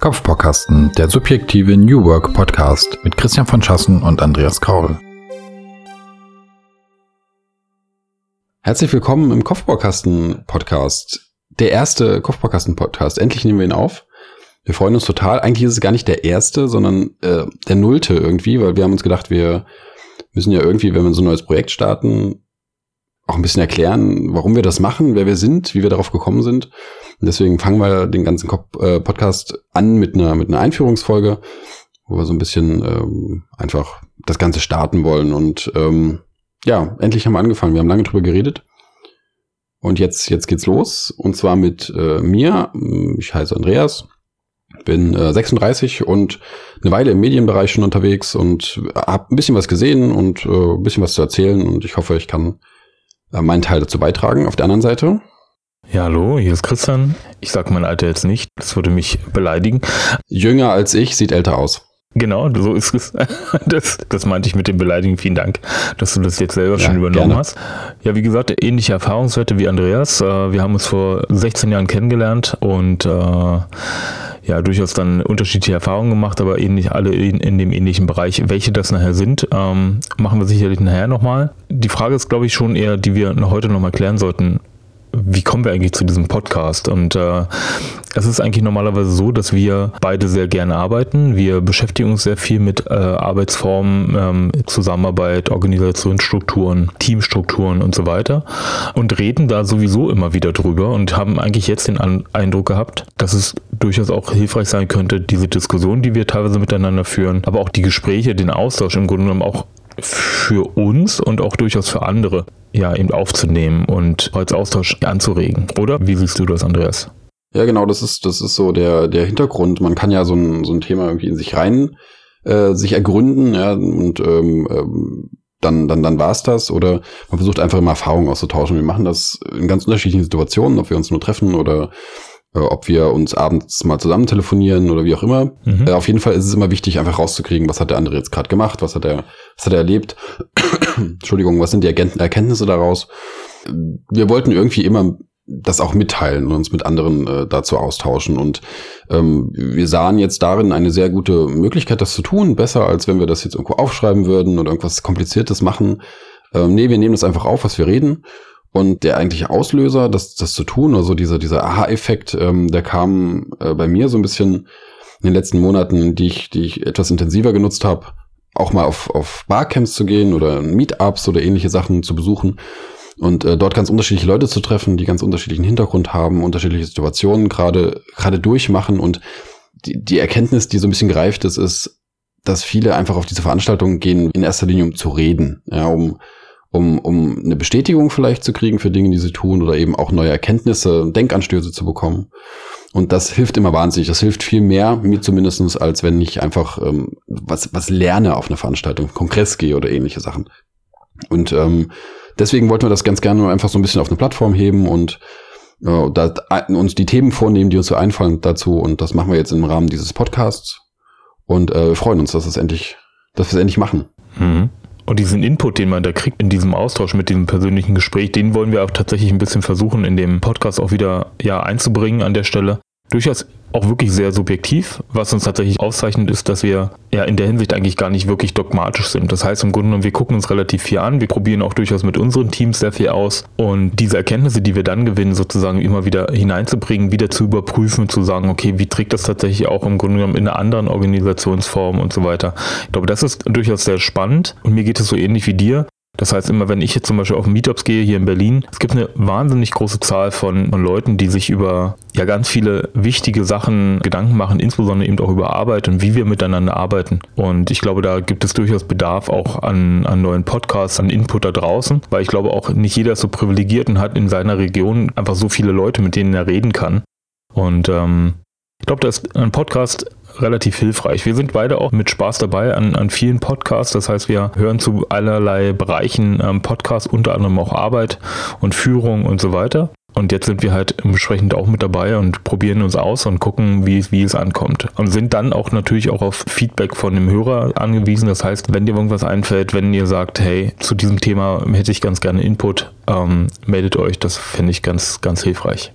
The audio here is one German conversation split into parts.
Kopfbaukasten, der subjektive New Work Podcast mit Christian von Schassen und Andreas Kaul. Herzlich willkommen im Kopfbaukasten Podcast. Der erste Kopfbaukasten Podcast. Endlich nehmen wir ihn auf. Wir freuen uns total. Eigentlich ist es gar nicht der erste, sondern äh, der nullte irgendwie, weil wir haben uns gedacht, wir müssen ja irgendwie, wenn wir so ein neues Projekt starten, auch ein bisschen erklären, warum wir das machen, wer wir sind, wie wir darauf gekommen sind. Und deswegen fangen wir den ganzen äh, Podcast an mit einer, mit einer Einführungsfolge, wo wir so ein bisschen ähm, einfach das Ganze starten wollen. Und ähm, ja, endlich haben wir angefangen. Wir haben lange drüber geredet. Und jetzt, jetzt geht's los. Und zwar mit äh, mir. Ich heiße Andreas, bin äh, 36 und eine Weile im Medienbereich schon unterwegs und habe ein bisschen was gesehen und äh, ein bisschen was zu erzählen. Und ich hoffe, ich kann äh, meinen Teil dazu beitragen. Auf der anderen Seite. Ja, hallo, hier ist Christian. Ich sage mein Alter jetzt nicht, das würde mich beleidigen. Jünger als ich, sieht älter aus. Genau, so ist es. Das, das meinte ich mit dem Beleidigen. Vielen Dank, dass du das jetzt selber ja, schon übernommen gerne. hast. Ja, wie gesagt, ähnliche Erfahrungswerte wie Andreas. Äh, wir haben uns vor 16 Jahren kennengelernt und äh, ja, durchaus dann unterschiedliche Erfahrungen gemacht, aber ähnlich alle in, in dem ähnlichen Bereich. Welche das nachher sind, ähm, machen wir sicherlich nachher nochmal. Die Frage ist, glaube ich, schon eher, die wir heute nochmal klären sollten wie kommen wir eigentlich zu diesem Podcast? Und äh, es ist eigentlich normalerweise so, dass wir beide sehr gerne arbeiten. Wir beschäftigen uns sehr viel mit äh, Arbeitsformen, ähm, Zusammenarbeit, Organisationsstrukturen, Teamstrukturen und so weiter und reden da sowieso immer wieder drüber und haben eigentlich jetzt den An Eindruck gehabt, dass es durchaus auch hilfreich sein könnte, diese Diskussion, die wir teilweise miteinander führen, aber auch die Gespräche, den Austausch im Grunde genommen auch für uns und auch durchaus für andere ja eben aufzunehmen und als Austausch anzuregen, oder? Wie siehst du das, Andreas? Ja, genau, das ist, das ist so der, der Hintergrund. Man kann ja so ein, so ein Thema irgendwie in sich rein, äh, sich ergründen, ja, und ähm, ähm, dann, dann, dann war's das. Oder man versucht einfach immer Erfahrungen auszutauschen. Wir machen das in ganz unterschiedlichen Situationen, ob wir uns nur treffen oder ob wir uns abends mal zusammen telefonieren oder wie auch immer. Mhm. Äh, auf jeden Fall ist es immer wichtig, einfach rauszukriegen, was hat der andere jetzt gerade gemacht, was hat er, was hat er erlebt. Entschuldigung, was sind die Erkenntnisse daraus? Wir wollten irgendwie immer das auch mitteilen und uns mit anderen äh, dazu austauschen. Und ähm, wir sahen jetzt darin eine sehr gute Möglichkeit, das zu tun. Besser, als wenn wir das jetzt irgendwo aufschreiben würden oder irgendwas Kompliziertes machen. Ähm, nee, wir nehmen das einfach auf, was wir reden und der eigentliche Auslöser, das, das zu tun, also dieser, dieser Aha-Effekt, ähm, der kam äh, bei mir so ein bisschen in den letzten Monaten, die ich, die ich etwas intensiver genutzt habe, auch mal auf, auf Barcamps zu gehen oder Meetups oder ähnliche Sachen zu besuchen und äh, dort ganz unterschiedliche Leute zu treffen, die ganz unterschiedlichen Hintergrund haben, unterschiedliche Situationen gerade gerade durchmachen. Und die, die Erkenntnis, die so ein bisschen gereift ist, ist, dass viele einfach auf diese Veranstaltungen gehen, in erster Linie um zu reden, ja, um um, um eine Bestätigung vielleicht zu kriegen für Dinge, die sie tun oder eben auch neue Erkenntnisse, Denkanstöße zu bekommen. Und das hilft immer wahnsinnig. Das hilft viel mehr, mir zumindestens, als wenn ich einfach ähm, was, was lerne auf einer Veranstaltung, Kongress gehe oder ähnliche Sachen. Und ähm, deswegen wollten wir das ganz gerne einfach so ein bisschen auf eine Plattform heben und äh, da, uns die Themen vornehmen, die uns so einfallen dazu. Und das machen wir jetzt im Rahmen dieses Podcasts. Und äh, wir freuen uns, dass es endlich, dass wir es endlich machen. Mhm. Und diesen Input, den man da kriegt in diesem Austausch mit diesem persönlichen Gespräch, den wollen wir auch tatsächlich ein bisschen versuchen, in dem Podcast auch wieder ja, einzubringen an der Stelle. Durchaus auch wirklich sehr subjektiv. Was uns tatsächlich auszeichnet, ist, dass wir ja in der Hinsicht eigentlich gar nicht wirklich dogmatisch sind. Das heißt im Grunde genommen, wir gucken uns relativ viel an, wir probieren auch durchaus mit unseren Teams sehr viel aus und diese Erkenntnisse, die wir dann gewinnen, sozusagen immer wieder hineinzubringen, wieder zu überprüfen, zu sagen, okay, wie trägt das tatsächlich auch im Grunde genommen in einer anderen Organisationsform und so weiter. Ich glaube, das ist durchaus sehr spannend und mir geht es so ähnlich wie dir. Das heißt, immer wenn ich jetzt zum Beispiel auf Meetups gehe hier in Berlin, es gibt eine wahnsinnig große Zahl von, von Leuten, die sich über ja ganz viele wichtige Sachen Gedanken machen, insbesondere eben auch über Arbeit und wie wir miteinander arbeiten. Und ich glaube, da gibt es durchaus Bedarf auch an, an neuen Podcasts, an Input da draußen, weil ich glaube auch nicht jeder ist so privilegiert und hat in seiner Region einfach so viele Leute, mit denen er reden kann. Und ähm, ich glaube, da ist ein Podcast relativ hilfreich. Wir sind beide auch mit Spaß dabei an, an vielen Podcasts. Das heißt, wir hören zu allerlei Bereichen ähm, Podcasts, unter anderem auch Arbeit und Führung und so weiter. Und jetzt sind wir halt entsprechend auch mit dabei und probieren uns aus und gucken, wie, wie es ankommt. Und sind dann auch natürlich auch auf Feedback von dem Hörer angewiesen. Das heißt, wenn dir irgendwas einfällt, wenn ihr sagt, hey, zu diesem Thema hätte ich ganz gerne Input, ähm, meldet euch. Das fände ich ganz, ganz hilfreich.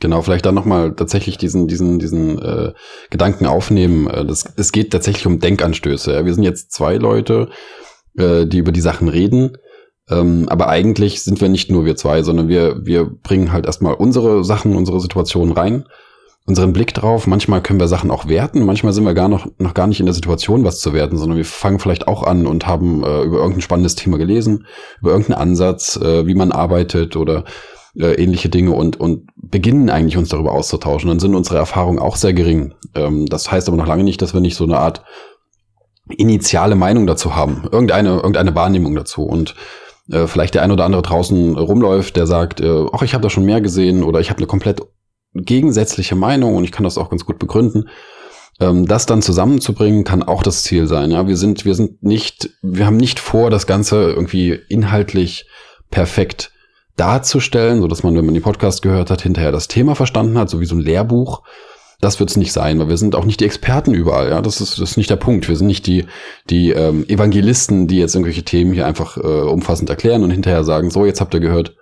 Genau, vielleicht dann nochmal tatsächlich diesen, diesen, diesen äh, Gedanken aufnehmen. Äh, das, es geht tatsächlich um Denkanstöße. Ja. Wir sind jetzt zwei Leute, äh, die über die Sachen reden. Ähm, aber eigentlich sind wir nicht nur wir zwei, sondern wir, wir bringen halt erstmal unsere Sachen, unsere Situationen rein, unseren Blick drauf. Manchmal können wir Sachen auch werten, manchmal sind wir gar noch, noch gar nicht in der Situation, was zu werten, sondern wir fangen vielleicht auch an und haben äh, über irgendein spannendes Thema gelesen, über irgendeinen Ansatz, äh, wie man arbeitet oder äh, ähnliche Dinge und, und beginnen eigentlich uns darüber auszutauschen. Dann sind unsere Erfahrungen auch sehr gering. Ähm, das heißt aber noch lange nicht, dass wir nicht so eine Art initiale Meinung dazu haben, irgendeine, irgendeine Wahrnehmung dazu. Und äh, vielleicht der ein oder andere draußen rumläuft, der sagt, äh, ach, ich habe da schon mehr gesehen oder ich habe eine komplett gegensätzliche Meinung und ich kann das auch ganz gut begründen. Ähm, das dann zusammenzubringen kann auch das Ziel sein. Ja, wir sind, wir sind nicht, wir haben nicht vor, das Ganze irgendwie inhaltlich perfekt darzustellen, so dass man, wenn man die Podcast gehört hat, hinterher das Thema verstanden hat, so wie so ein Lehrbuch. Das wird es nicht sein, weil wir sind auch nicht die Experten überall. Ja, das ist, das ist nicht der Punkt. Wir sind nicht die die ähm, Evangelisten, die jetzt irgendwelche Themen hier einfach äh, umfassend erklären und hinterher sagen: So, jetzt habt ihr gehört,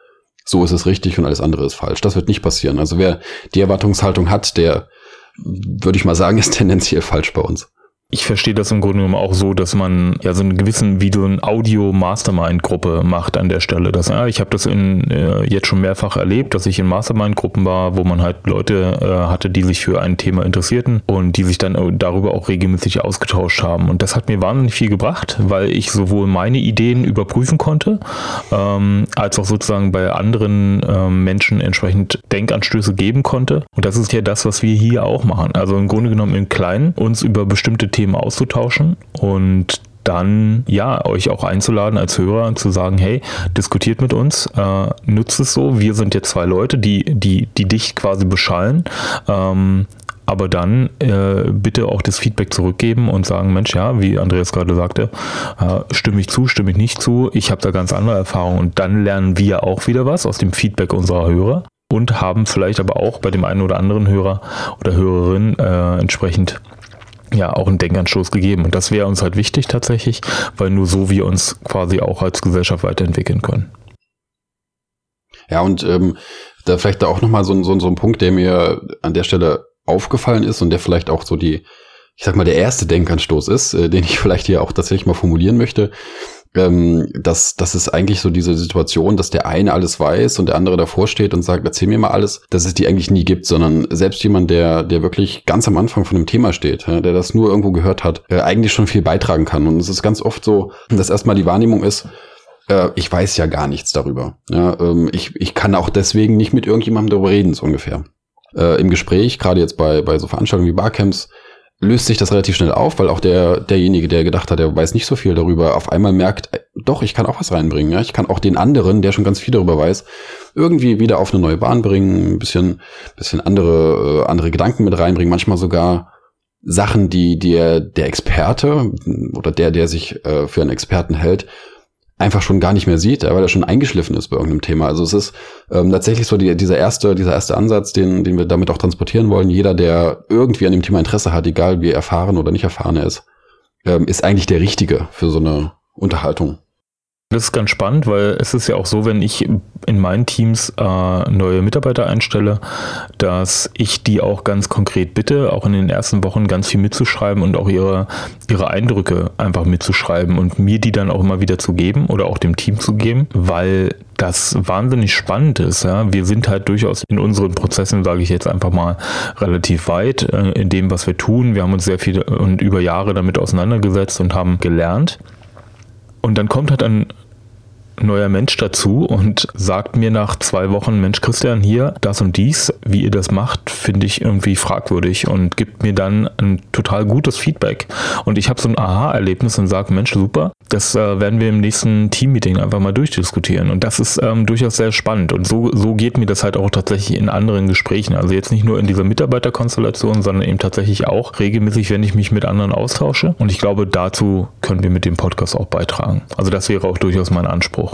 so ist es richtig und alles andere ist falsch. Das wird nicht passieren. Also wer die Erwartungshaltung hat, der würde ich mal sagen, ist tendenziell falsch bei uns. Ich verstehe das im Grunde genommen auch so, dass man ja so einen gewissen, du ein Audio-Mastermind-Gruppe macht an der Stelle. Das, ja, ich habe das in, äh, jetzt schon mehrfach erlebt, dass ich in Mastermind-Gruppen war, wo man halt Leute äh, hatte, die sich für ein Thema interessierten und die sich dann äh, darüber auch regelmäßig ausgetauscht haben. Und das hat mir wahnsinnig viel gebracht, weil ich sowohl meine Ideen überprüfen konnte, ähm, als auch sozusagen bei anderen ähm, Menschen entsprechend Denkanstöße geben konnte. Und das ist ja das, was wir hier auch machen. Also im Grunde genommen in Kleinen uns über bestimmte Themen auszutauschen und dann ja euch auch einzuladen als Hörer zu sagen, hey, diskutiert mit uns, äh, nutzt es so. Wir sind jetzt zwei Leute, die die die dich quasi beschallen. Ähm, aber dann äh, bitte auch das Feedback zurückgeben und sagen, Mensch, ja, wie Andreas gerade sagte, äh, stimme ich zu, stimme ich nicht zu, ich habe da ganz andere Erfahrungen und dann lernen wir auch wieder was aus dem Feedback unserer Hörer und haben vielleicht aber auch bei dem einen oder anderen Hörer oder Hörerin äh, entsprechend ja auch einen Denkanstoß gegeben. Und das wäre uns halt wichtig tatsächlich, weil nur so wir uns quasi auch als Gesellschaft weiterentwickeln können. Ja, und ähm, da vielleicht da auch nochmal so, so, so ein Punkt, der mir an der Stelle aufgefallen ist und der vielleicht auch so die, ich sag mal, der erste Denkanstoß ist, äh, den ich vielleicht hier auch tatsächlich mal formulieren möchte ähm, dass das ist eigentlich so diese Situation, dass der eine alles weiß und der andere davor steht und sagt, erzähl mir mal alles, dass es die eigentlich nie gibt, sondern selbst jemand, der, der wirklich ganz am Anfang von dem Thema steht, ja, der das nur irgendwo gehört hat, äh, eigentlich schon viel beitragen kann. Und es ist ganz oft so, dass erstmal die Wahrnehmung ist, äh, ich weiß ja gar nichts darüber. Ja, ähm, ich, ich kann auch deswegen nicht mit irgendjemandem darüber reden, so ungefähr. Äh, Im Gespräch, gerade jetzt bei, bei so Veranstaltungen wie Barcamps, löst sich das relativ schnell auf, weil auch der, derjenige, der gedacht hat, der weiß nicht so viel darüber, auf einmal merkt, äh, doch, ich kann auch was reinbringen. Ja? Ich kann auch den anderen, der schon ganz viel darüber weiß, irgendwie wieder auf eine neue Bahn bringen, ein bisschen, bisschen andere, äh, andere Gedanken mit reinbringen, manchmal sogar Sachen, die der, der Experte oder der, der sich äh, für einen Experten hält, einfach schon gar nicht mehr sieht, weil er schon eingeschliffen ist bei irgendeinem Thema. Also es ist ähm, tatsächlich so die, dieser erste, dieser erste Ansatz, den, den wir damit auch transportieren wollen. Jeder, der irgendwie an dem Thema Interesse hat, egal wie erfahren oder nicht erfahren er ist, ähm, ist eigentlich der Richtige für so eine Unterhaltung. Das ist ganz spannend, weil es ist ja auch so, wenn ich in meinen Teams äh, neue Mitarbeiter einstelle, dass ich die auch ganz konkret bitte, auch in den ersten Wochen ganz viel mitzuschreiben und auch ihre, ihre Eindrücke einfach mitzuschreiben und mir die dann auch immer wieder zu geben oder auch dem Team zu geben, weil das wahnsinnig spannend ist. Ja. Wir sind halt durchaus in unseren Prozessen, sage ich jetzt einfach mal, relativ weit äh, in dem, was wir tun. Wir haben uns sehr viel und über Jahre damit auseinandergesetzt und haben gelernt. Und dann kommt halt ein neuer Mensch dazu und sagt mir nach zwei Wochen, Mensch Christian, hier, das und dies, wie ihr das macht, finde ich irgendwie fragwürdig und gibt mir dann ein total gutes Feedback. Und ich habe so ein Aha-Erlebnis und sage, Mensch, super, das äh, werden wir im nächsten Team-Meeting einfach mal durchdiskutieren. Und das ist ähm, durchaus sehr spannend. Und so, so geht mir das halt auch tatsächlich in anderen Gesprächen. Also jetzt nicht nur in dieser Mitarbeiterkonstellation, sondern eben tatsächlich auch regelmäßig, wenn ich mich mit anderen austausche. Und ich glaube, dazu können wir mit dem Podcast auch beitragen. Also das wäre auch durchaus mein Anspruch.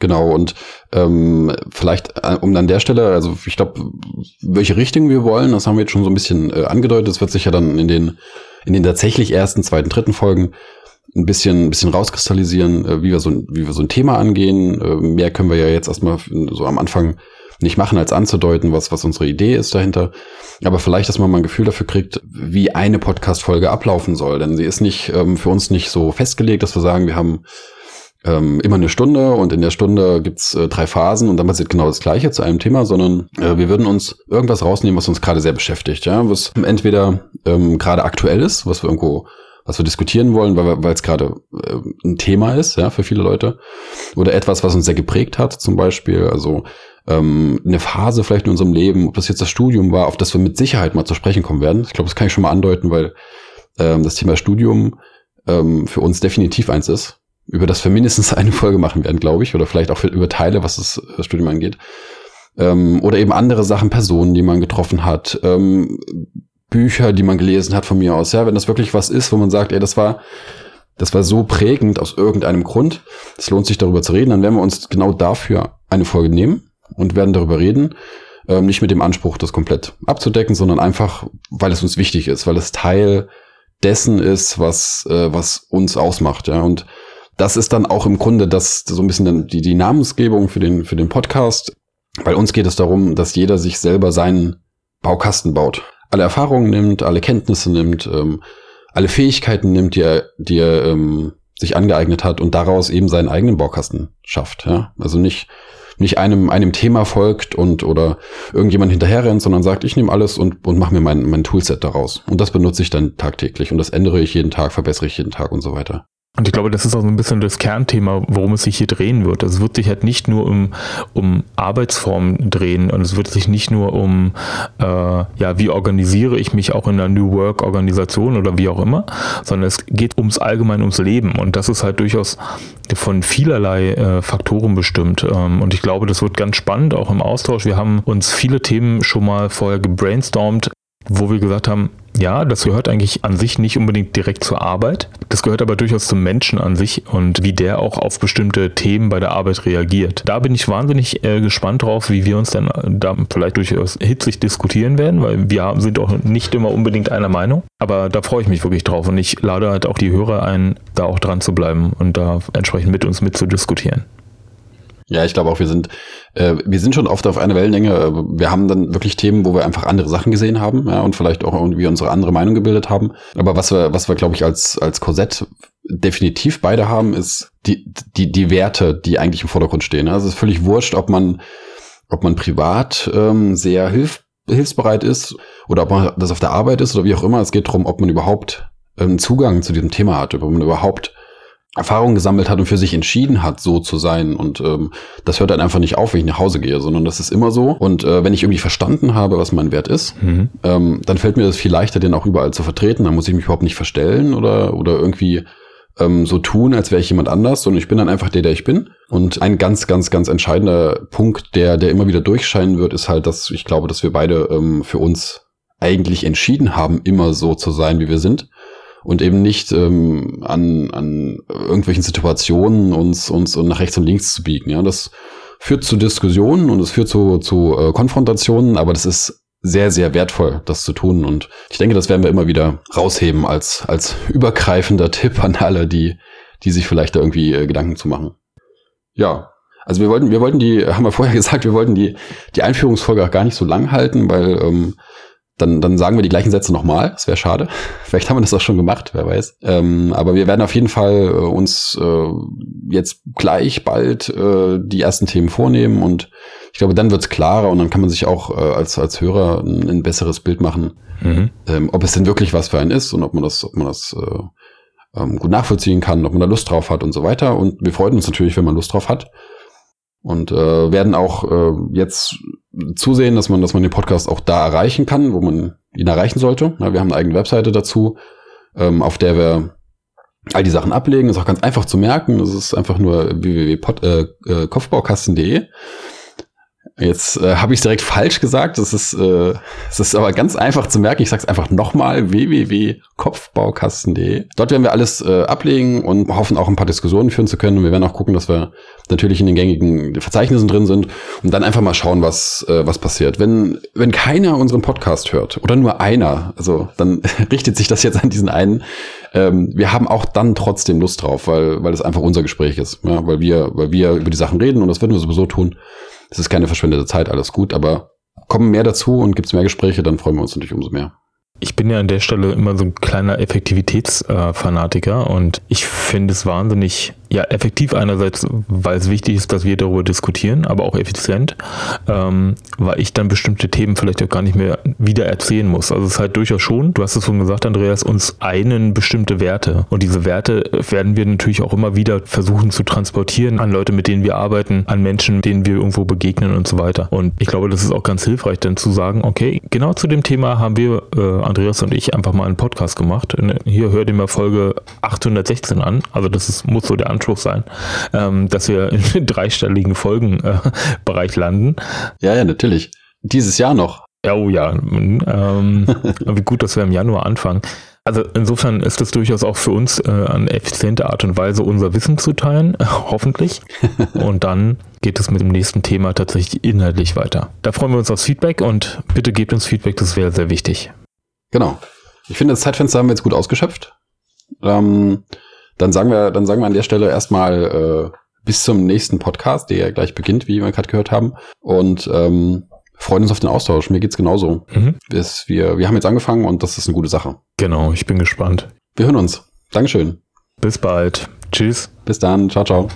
Genau, und ähm, vielleicht äh, um an der Stelle, also ich glaube, welche Richtung wir wollen, das haben wir jetzt schon so ein bisschen äh, angedeutet. Das wird sich ja dann in den, in den tatsächlich ersten, zweiten, dritten Folgen ein bisschen, ein bisschen rauskristallisieren, äh, wie, wir so, wie wir so ein Thema angehen. Äh, mehr können wir ja jetzt erstmal so am Anfang nicht machen, als anzudeuten, was, was unsere Idee ist dahinter. Aber vielleicht, dass man mal ein Gefühl dafür kriegt, wie eine Podcast-Folge ablaufen soll. Denn sie ist nicht ähm, für uns nicht so festgelegt, dass wir sagen, wir haben ähm, immer eine Stunde und in der Stunde gibt's äh, drei Phasen und dann passiert genau das Gleiche zu einem Thema, sondern äh, wir würden uns irgendwas rausnehmen, was uns gerade sehr beschäftigt, ja, was entweder ähm, gerade aktuell ist, was wir irgendwo was wir diskutieren wollen, weil es gerade äh, ein Thema ist, ja, für viele Leute. Oder etwas, was uns sehr geprägt hat, zum Beispiel. Also ähm, eine Phase vielleicht in unserem Leben, ob das jetzt das Studium war, auf das wir mit Sicherheit mal zu sprechen kommen werden. Ich glaube, das kann ich schon mal andeuten, weil ähm, das Thema Studium ähm, für uns definitiv eins ist über das wir mindestens eine Folge machen werden, glaube ich, oder vielleicht auch über Teile, was das äh, Studium angeht. Ähm, oder eben andere Sachen, Personen, die man getroffen hat, ähm, Bücher, die man gelesen hat von mir aus. Ja, wenn das wirklich was ist, wo man sagt, ey, das war, das war so prägend aus irgendeinem Grund, es lohnt sich darüber zu reden, dann werden wir uns genau dafür eine Folge nehmen und werden darüber reden. Ähm, nicht mit dem Anspruch, das komplett abzudecken, sondern einfach, weil es uns wichtig ist, weil es Teil dessen ist, was, äh, was uns ausmacht. Ja, und das ist dann auch im Grunde das so ein bisschen die, die Namensgebung für den, für den Podcast. Bei uns geht es darum, dass jeder sich selber seinen Baukasten baut. Alle Erfahrungen nimmt, alle Kenntnisse nimmt, ähm, alle Fähigkeiten nimmt, die er, die er ähm, sich angeeignet hat und daraus eben seinen eigenen Baukasten schafft. Ja? Also nicht, nicht einem, einem Thema folgt und oder irgendjemand hinterherrennt, sondern sagt, ich nehme alles und, und mache mir mein, mein Toolset daraus. Und das benutze ich dann tagtäglich und das ändere ich jeden Tag, verbessere ich jeden Tag und so weiter. Und ich glaube, das ist auch so ein bisschen das Kernthema, worum es sich hier drehen wird. Es wird sich halt nicht nur um, um Arbeitsformen drehen und es wird sich nicht nur um, äh, ja, wie organisiere ich mich auch in einer New Work-Organisation oder wie auch immer, sondern es geht ums allgemein ums Leben. Und das ist halt durchaus von vielerlei äh, Faktoren bestimmt. Ähm, und ich glaube, das wird ganz spannend, auch im Austausch. Wir haben uns viele Themen schon mal vorher gebrainstormt, wo wir gesagt haben, ja, das gehört eigentlich an sich nicht unbedingt direkt zur Arbeit. Das gehört aber durchaus zum Menschen an sich und wie der auch auf bestimmte Themen bei der Arbeit reagiert. Da bin ich wahnsinnig äh, gespannt drauf, wie wir uns dann da vielleicht durchaus hitzig diskutieren werden, weil wir sind auch nicht immer unbedingt einer Meinung. Aber da freue ich mich wirklich drauf und ich lade halt auch die Hörer ein, da auch dran zu bleiben und da entsprechend mit uns mitzudiskutieren. Ja, ich glaube auch, wir sind, äh, wir sind schon oft auf einer Wellenlänge. Wir haben dann wirklich Themen, wo wir einfach andere Sachen gesehen haben, ja, und vielleicht auch irgendwie unsere andere Meinung gebildet haben. Aber was wir, was wir, glaube ich, als, als Korsett definitiv beide haben, ist die, die, die Werte, die eigentlich im Vordergrund stehen. Also es ist völlig wurscht, ob man, ob man privat ähm, sehr hilf, hilfsbereit ist oder ob man das auf der Arbeit ist oder wie auch immer. Es geht darum, ob man überhaupt ähm, Zugang zu diesem Thema hat, ob man überhaupt Erfahrung gesammelt hat und für sich entschieden hat, so zu sein. Und ähm, das hört dann einfach nicht auf, wenn ich nach Hause gehe, sondern das ist immer so. Und äh, wenn ich irgendwie verstanden habe, was mein Wert ist, mhm. ähm, dann fällt mir das viel leichter, den auch überall zu vertreten. Dann muss ich mich überhaupt nicht verstellen oder, oder irgendwie ähm, so tun, als wäre ich jemand anders, sondern ich bin dann einfach der, der ich bin. Und ein ganz, ganz, ganz entscheidender Punkt, der, der immer wieder durchscheinen wird, ist halt, dass ich glaube, dass wir beide ähm, für uns eigentlich entschieden haben, immer so zu sein, wie wir sind und eben nicht ähm, an, an irgendwelchen Situationen uns, uns nach rechts und links zu biegen. Ja, das führt zu Diskussionen und es führt zu, zu äh, Konfrontationen, aber das ist sehr, sehr wertvoll, das zu tun. Und ich denke, das werden wir immer wieder rausheben als, als übergreifender Tipp an alle, die, die sich vielleicht da irgendwie äh, Gedanken zu machen. Ja. Also wir wollten, wir wollten die, haben wir vorher gesagt, wir wollten die, die Einführungsfolge auch gar nicht so lang halten, weil ähm, dann, dann sagen wir die gleichen Sätze nochmal. Das wäre schade. Vielleicht haben wir das auch schon gemacht, wer weiß. Ähm, aber wir werden auf jeden Fall äh, uns äh, jetzt gleich bald äh, die ersten Themen vornehmen und ich glaube, dann wird's klarer und dann kann man sich auch äh, als, als Hörer ein, ein besseres Bild machen, mhm. ähm, ob es denn wirklich was für einen ist und ob man das, ob man das äh, ähm, gut nachvollziehen kann, ob man da Lust drauf hat und so weiter. Und wir freuen uns natürlich, wenn man Lust drauf hat und äh, werden auch äh, jetzt zusehen, dass man, dass man den Podcast auch da erreichen kann, wo man ihn erreichen sollte. Ja, wir haben eine eigene Webseite dazu, ähm, auf der wir all die Sachen ablegen. Ist auch ganz einfach zu merken. Das ist einfach nur www.kopfbaukasten.de. Äh, Jetzt äh, habe ich es direkt falsch gesagt. Das ist, äh, das ist aber ganz einfach zu merken. Ich sage es einfach nochmal: www.kopfbaukasten.de. Dort werden wir alles äh, ablegen und hoffen auch ein paar Diskussionen führen zu können. Und wir werden auch gucken, dass wir natürlich in den gängigen Verzeichnissen drin sind und dann einfach mal schauen, was äh, was passiert. Wenn wenn keiner unseren Podcast hört oder nur einer, also dann richtet sich das jetzt an diesen einen. Ähm, wir haben auch dann trotzdem Lust drauf, weil weil es einfach unser Gespräch ist, ja, weil wir weil wir über die Sachen reden und das würden wir sowieso tun. Es ist keine verschwendete Zeit, alles gut, aber kommen mehr dazu und gibt es mehr Gespräche, dann freuen wir uns natürlich umso mehr. Ich bin ja an der Stelle immer so ein kleiner Effektivitätsfanatiker äh, und ich finde es wahnsinnig ja, effektiv einerseits, weil es wichtig ist, dass wir darüber diskutieren, aber auch effizient, ähm, weil ich dann bestimmte Themen vielleicht auch gar nicht mehr wieder erzählen muss. Also es ist halt durchaus schon, du hast es schon gesagt, Andreas, uns einen bestimmte Werte. Und diese Werte werden wir natürlich auch immer wieder versuchen zu transportieren an Leute, mit denen wir arbeiten, an Menschen, denen wir irgendwo begegnen und so weiter. Und ich glaube, das ist auch ganz hilfreich, dann zu sagen, okay, genau zu dem Thema haben wir, äh, Andreas und ich, einfach mal einen Podcast gemacht. Hier hört ihr mal Folge 816 an. Also das ist, muss so der Anspruch Anspruch sein, ähm, dass wir in dreistelligen Folgenbereich äh, landen. Ja, ja, natürlich. Dieses Jahr noch. Ja, oh ja. Ähm, wie gut, dass wir im Januar anfangen. Also insofern ist es durchaus auch für uns äh, eine effiziente Art und Weise, unser Wissen zu teilen, hoffentlich. Und dann geht es mit dem nächsten Thema tatsächlich inhaltlich weiter. Da freuen wir uns aufs Feedback und bitte gebt uns Feedback, das wäre sehr wichtig. Genau. Ich finde, das Zeitfenster haben wir jetzt gut ausgeschöpft. Ähm, dann sagen wir, dann sagen wir an der Stelle erstmal äh, bis zum nächsten Podcast, der ja gleich beginnt, wie wir gerade gehört haben. Und ähm, freuen uns auf den Austausch. Mir geht's genauso. Mhm. Wir, wir, wir haben jetzt angefangen und das ist eine gute Sache. Genau, ich bin gespannt. Wir hören uns. Dankeschön. Bis bald. Tschüss. Bis dann. Ciao, ciao.